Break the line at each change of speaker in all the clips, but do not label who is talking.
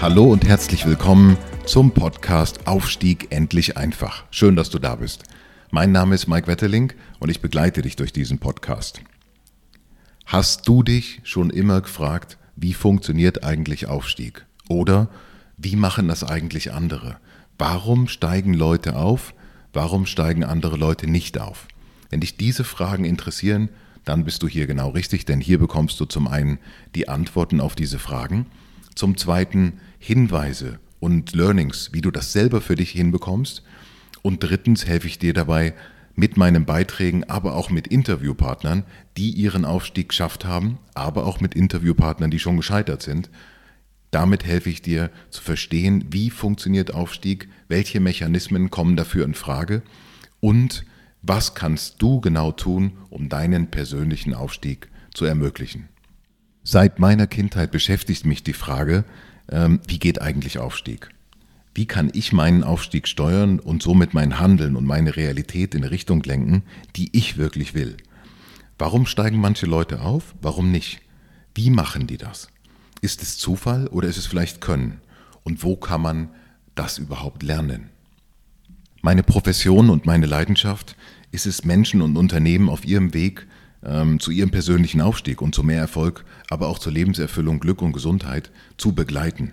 Hallo und herzlich willkommen zum Podcast Aufstieg endlich einfach. Schön, dass du da bist. Mein Name ist Mike Wetterling und ich begleite dich durch diesen Podcast. Hast du dich schon immer gefragt, wie funktioniert eigentlich Aufstieg? Oder wie machen das eigentlich andere? Warum steigen Leute auf? Warum steigen andere Leute nicht auf? Wenn dich diese Fragen interessieren, dann bist du hier genau richtig, denn hier bekommst du zum einen die Antworten auf diese Fragen, zum zweiten Hinweise und Learnings, wie du das selber für dich hinbekommst und drittens helfe ich dir dabei, mit meinen Beiträgen, aber auch mit Interviewpartnern, die ihren Aufstieg geschafft haben, aber auch mit Interviewpartnern, die schon gescheitert sind. Damit helfe ich dir zu verstehen, wie funktioniert Aufstieg, welche Mechanismen kommen dafür in Frage und was kannst du genau tun, um deinen persönlichen Aufstieg zu ermöglichen. Seit meiner Kindheit beschäftigt mich die Frage, ähm, wie geht eigentlich Aufstieg? wie kann ich meinen Aufstieg steuern und somit mein Handeln und meine Realität in eine Richtung lenken, die ich wirklich will. Warum steigen manche Leute auf, warum nicht? Wie machen die das? Ist es Zufall oder ist es vielleicht Können? Und wo kann man das überhaupt lernen? Meine Profession und meine Leidenschaft ist es, Menschen und Unternehmen auf ihrem Weg ähm, zu ihrem persönlichen Aufstieg und zu mehr Erfolg, aber auch zur Lebenserfüllung, Glück und Gesundheit zu begleiten.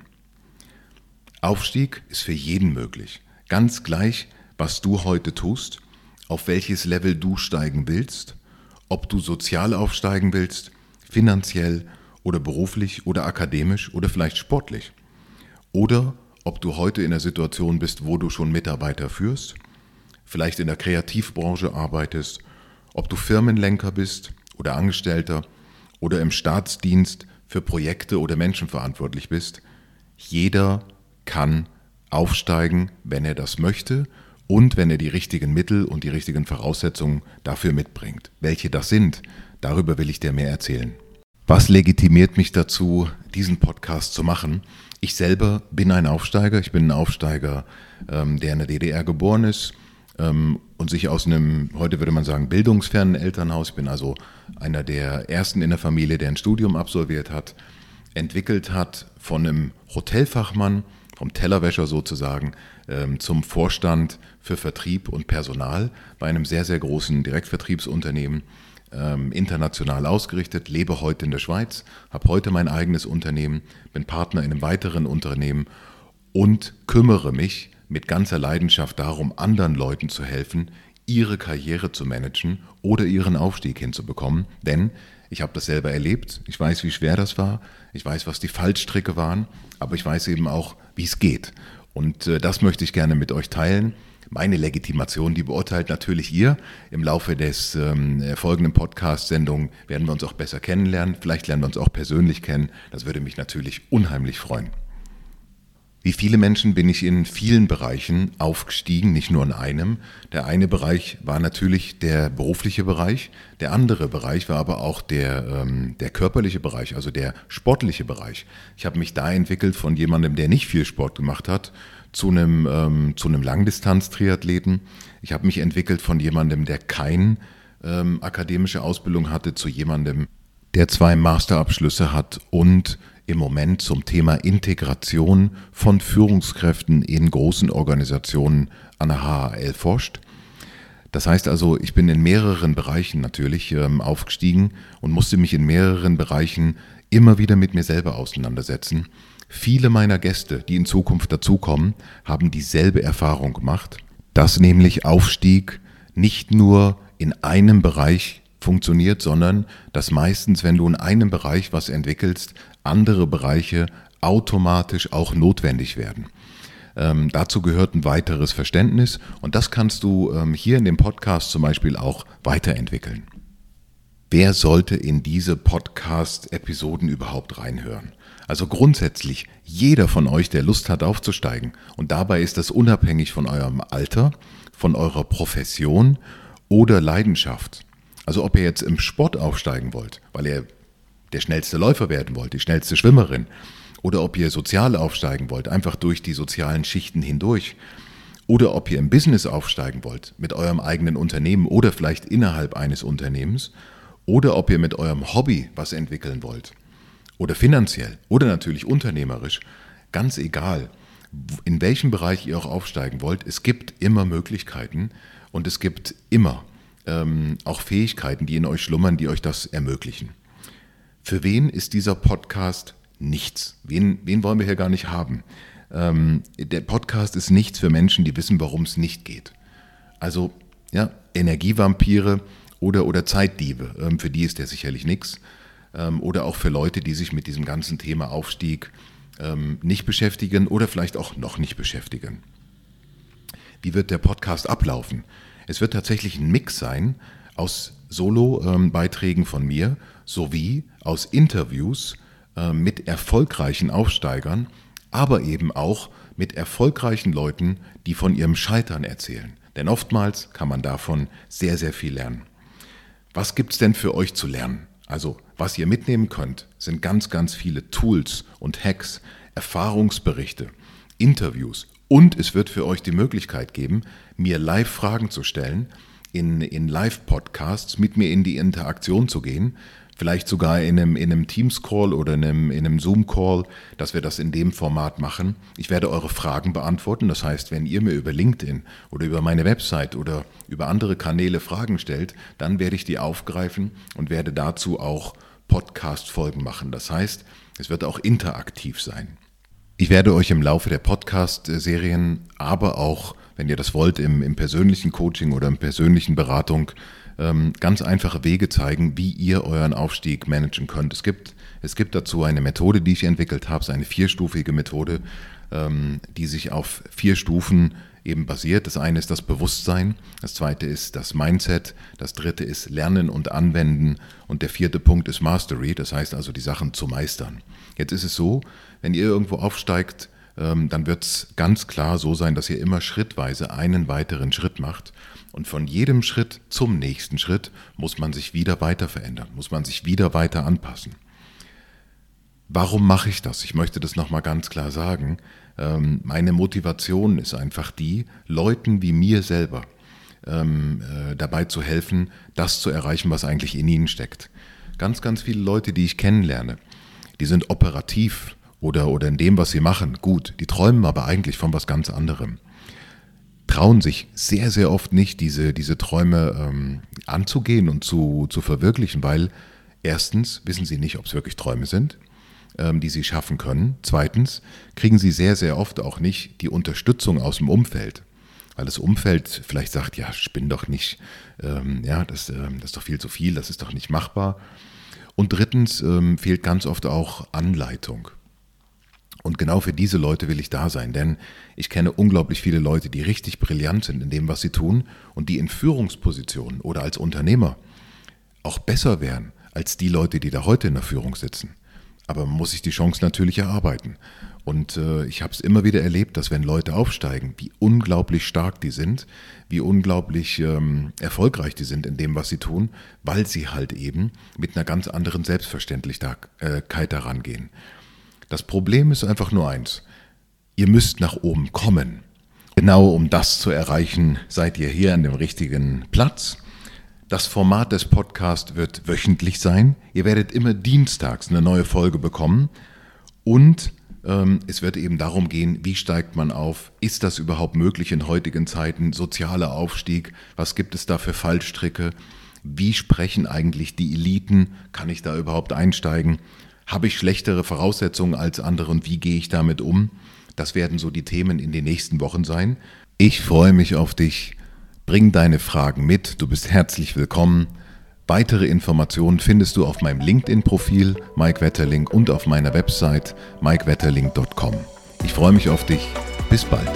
Aufstieg ist für jeden möglich. Ganz gleich, was du heute tust, auf welches Level du steigen willst, ob du sozial aufsteigen willst, finanziell oder beruflich oder akademisch oder vielleicht sportlich. Oder ob du heute in der Situation bist, wo du schon Mitarbeiter führst, vielleicht in der Kreativbranche arbeitest, ob du Firmenlenker bist oder Angestellter oder im Staatsdienst für Projekte oder Menschen verantwortlich bist. Jeder kann aufsteigen, wenn er das möchte und wenn er die richtigen Mittel und die richtigen Voraussetzungen dafür mitbringt. Welche das sind, darüber will ich dir mehr erzählen. Was legitimiert mich dazu, diesen Podcast zu machen? Ich selber bin ein Aufsteiger. Ich bin ein Aufsteiger, ähm, der in der DDR geboren ist ähm, und sich aus einem, heute würde man sagen, bildungsfernen Elternhaus, ich bin also einer der ersten in der Familie, der ein Studium absolviert hat, entwickelt hat von einem Hotelfachmann vom Tellerwäscher sozusagen ähm, zum Vorstand für Vertrieb und Personal bei einem sehr, sehr großen Direktvertriebsunternehmen, ähm, international ausgerichtet, lebe heute in der Schweiz, habe heute mein eigenes Unternehmen, bin Partner in einem weiteren Unternehmen und kümmere mich mit ganzer Leidenschaft darum, anderen Leuten zu helfen, ihre Karriere zu managen oder ihren Aufstieg hinzubekommen. Denn ich habe das selber erlebt, ich weiß, wie schwer das war, ich weiß, was die Fallstricke waren, aber ich weiß eben auch, wie es geht. Und äh, das möchte ich gerne mit euch teilen. Meine Legitimation, die beurteilt natürlich ihr. Im Laufe des ähm, folgenden Podcast-Sendungen werden wir uns auch besser kennenlernen. Vielleicht lernen wir uns auch persönlich kennen. Das würde mich natürlich unheimlich freuen. Wie viele Menschen bin ich in vielen Bereichen aufgestiegen, nicht nur in einem. Der eine Bereich war natürlich der berufliche Bereich, der andere Bereich war aber auch der, ähm, der körperliche Bereich, also der sportliche Bereich. Ich habe mich da entwickelt von jemandem, der nicht viel Sport gemacht hat, zu einem, ähm, zu einem Langdistanz-Triathleten. Ich habe mich entwickelt von jemandem, der keine ähm, akademische Ausbildung hatte, zu jemandem, der zwei Masterabschlüsse hat und im Moment zum Thema Integration von Führungskräften in großen Organisationen an der HAL forscht. Das heißt also, ich bin in mehreren Bereichen natürlich ähm, aufgestiegen und musste mich in mehreren Bereichen immer wieder mit mir selber auseinandersetzen. Viele meiner Gäste, die in Zukunft dazukommen, haben dieselbe Erfahrung gemacht, dass nämlich Aufstieg nicht nur in einem Bereich funktioniert, sondern dass meistens, wenn du in einem Bereich was entwickelst, andere Bereiche automatisch auch notwendig werden. Ähm, dazu gehört ein weiteres Verständnis und das kannst du ähm, hier in dem Podcast zum Beispiel auch weiterentwickeln. Wer sollte in diese Podcast-Episoden überhaupt reinhören? Also grundsätzlich jeder von euch, der Lust hat aufzusteigen. Und dabei ist das unabhängig von eurem Alter, von eurer Profession oder Leidenschaft. Also ob ihr jetzt im Sport aufsteigen wollt, weil ihr der schnellste Läufer werden wollt, die schnellste Schwimmerin, oder ob ihr sozial aufsteigen wollt, einfach durch die sozialen Schichten hindurch, oder ob ihr im Business aufsteigen wollt, mit eurem eigenen Unternehmen oder vielleicht innerhalb eines Unternehmens, oder ob ihr mit eurem Hobby was entwickeln wollt, oder finanziell, oder natürlich unternehmerisch, ganz egal, in welchem Bereich ihr auch aufsteigen wollt, es gibt immer Möglichkeiten und es gibt immer ähm, auch Fähigkeiten, die in euch schlummern, die euch das ermöglichen. Für wen ist dieser Podcast nichts? Wen, wen wollen wir hier gar nicht haben? Ähm, der Podcast ist nichts für Menschen, die wissen, warum es nicht geht. Also, ja, Energievampire oder, oder Zeitdiebe, ähm, für die ist der sicherlich nichts. Ähm, oder auch für Leute, die sich mit diesem ganzen Thema Aufstieg ähm, nicht beschäftigen oder vielleicht auch noch nicht beschäftigen. Wie wird der Podcast ablaufen? Es wird tatsächlich ein Mix sein aus Solo-Beiträgen von mir sowie aus Interviews äh, mit erfolgreichen Aufsteigern, aber eben auch mit erfolgreichen Leuten, die von ihrem Scheitern erzählen. Denn oftmals kann man davon sehr, sehr viel lernen. Was gibt es denn für euch zu lernen? Also, was ihr mitnehmen könnt, sind ganz, ganz viele Tools und Hacks, Erfahrungsberichte, Interviews und es wird für euch die Möglichkeit geben, mir live Fragen zu stellen, in, in Live-Podcasts mit mir in die Interaktion zu gehen, vielleicht sogar in einem, in einem Teams-Call oder in einem, in einem Zoom-Call, dass wir das in dem Format machen. Ich werde eure Fragen beantworten. Das heißt, wenn ihr mir über LinkedIn oder über meine Website oder über andere Kanäle Fragen stellt, dann werde ich die aufgreifen und werde dazu auch Podcast-Folgen machen. Das heißt, es wird auch interaktiv sein. Ich werde euch im Laufe der Podcast-Serien, aber auch, wenn ihr das wollt, im, im persönlichen Coaching oder in persönlichen Beratung ähm, ganz einfache Wege zeigen, wie ihr euren Aufstieg managen könnt. Es gibt, es gibt dazu eine Methode, die ich entwickelt habe, eine vierstufige Methode, ähm, die sich auf vier Stufen eben basiert. Das eine ist das Bewusstsein, das zweite ist das Mindset, das dritte ist Lernen und Anwenden und der vierte Punkt ist Mastery, das heißt also die Sachen zu meistern. Jetzt ist es so, wenn ihr irgendwo aufsteigt, ähm, dann wird es ganz klar so sein, dass ihr immer schrittweise einen weiteren Schritt macht. Und von jedem Schritt zum nächsten Schritt muss man sich wieder weiter verändern, muss man sich wieder weiter anpassen. Warum mache ich das? Ich möchte das nochmal ganz klar sagen. Ähm, meine Motivation ist einfach die, Leuten wie mir selber ähm, äh, dabei zu helfen, das zu erreichen, was eigentlich in ihnen steckt. Ganz, ganz viele Leute, die ich kennenlerne, die sind operativ oder, oder in dem, was sie machen, gut. Die träumen aber eigentlich von was ganz anderem. Trauen sich sehr, sehr oft nicht, diese, diese Träume ähm, anzugehen und zu, zu verwirklichen, weil erstens wissen sie nicht, ob es wirklich Träume sind, die sie schaffen können. Zweitens kriegen sie sehr, sehr oft auch nicht die Unterstützung aus dem Umfeld weil das Umfeld vielleicht sagt, ja, spinn doch nicht, ähm, ja, das, ähm, das ist doch viel zu viel, das ist doch nicht machbar. Und drittens ähm, fehlt ganz oft auch Anleitung. Und genau für diese Leute will ich da sein, denn ich kenne unglaublich viele Leute, die richtig brillant sind in dem, was sie tun und die in Führungspositionen oder als Unternehmer auch besser wären als die Leute, die da heute in der Führung sitzen. Aber man muss sich die Chance natürlich erarbeiten. Und äh, ich habe es immer wieder erlebt, dass wenn Leute aufsteigen, wie unglaublich stark die sind, wie unglaublich ähm, erfolgreich die sind in dem, was sie tun, weil sie halt eben mit einer ganz anderen Selbstverständlichkeit äh, daran gehen. Das Problem ist einfach nur eins. Ihr müsst nach oben kommen. Genau um das zu erreichen, seid ihr hier an dem richtigen Platz. Das Format des Podcasts wird wöchentlich sein. Ihr werdet immer dienstags eine neue Folge bekommen. Und ähm, es wird eben darum gehen, wie steigt man auf? Ist das überhaupt möglich in heutigen Zeiten? Sozialer Aufstieg? Was gibt es da für Fallstricke? Wie sprechen eigentlich die Eliten? Kann ich da überhaupt einsteigen? Habe ich schlechtere Voraussetzungen als andere und wie gehe ich damit um? Das werden so die Themen in den nächsten Wochen sein. Ich freue mich auf dich. Bring deine Fragen mit. Du bist herzlich willkommen. Weitere Informationen findest du auf meinem LinkedIn-Profil Mike Wetterling und auf meiner Website mikewetterling.com. Ich freue mich auf dich. Bis bald.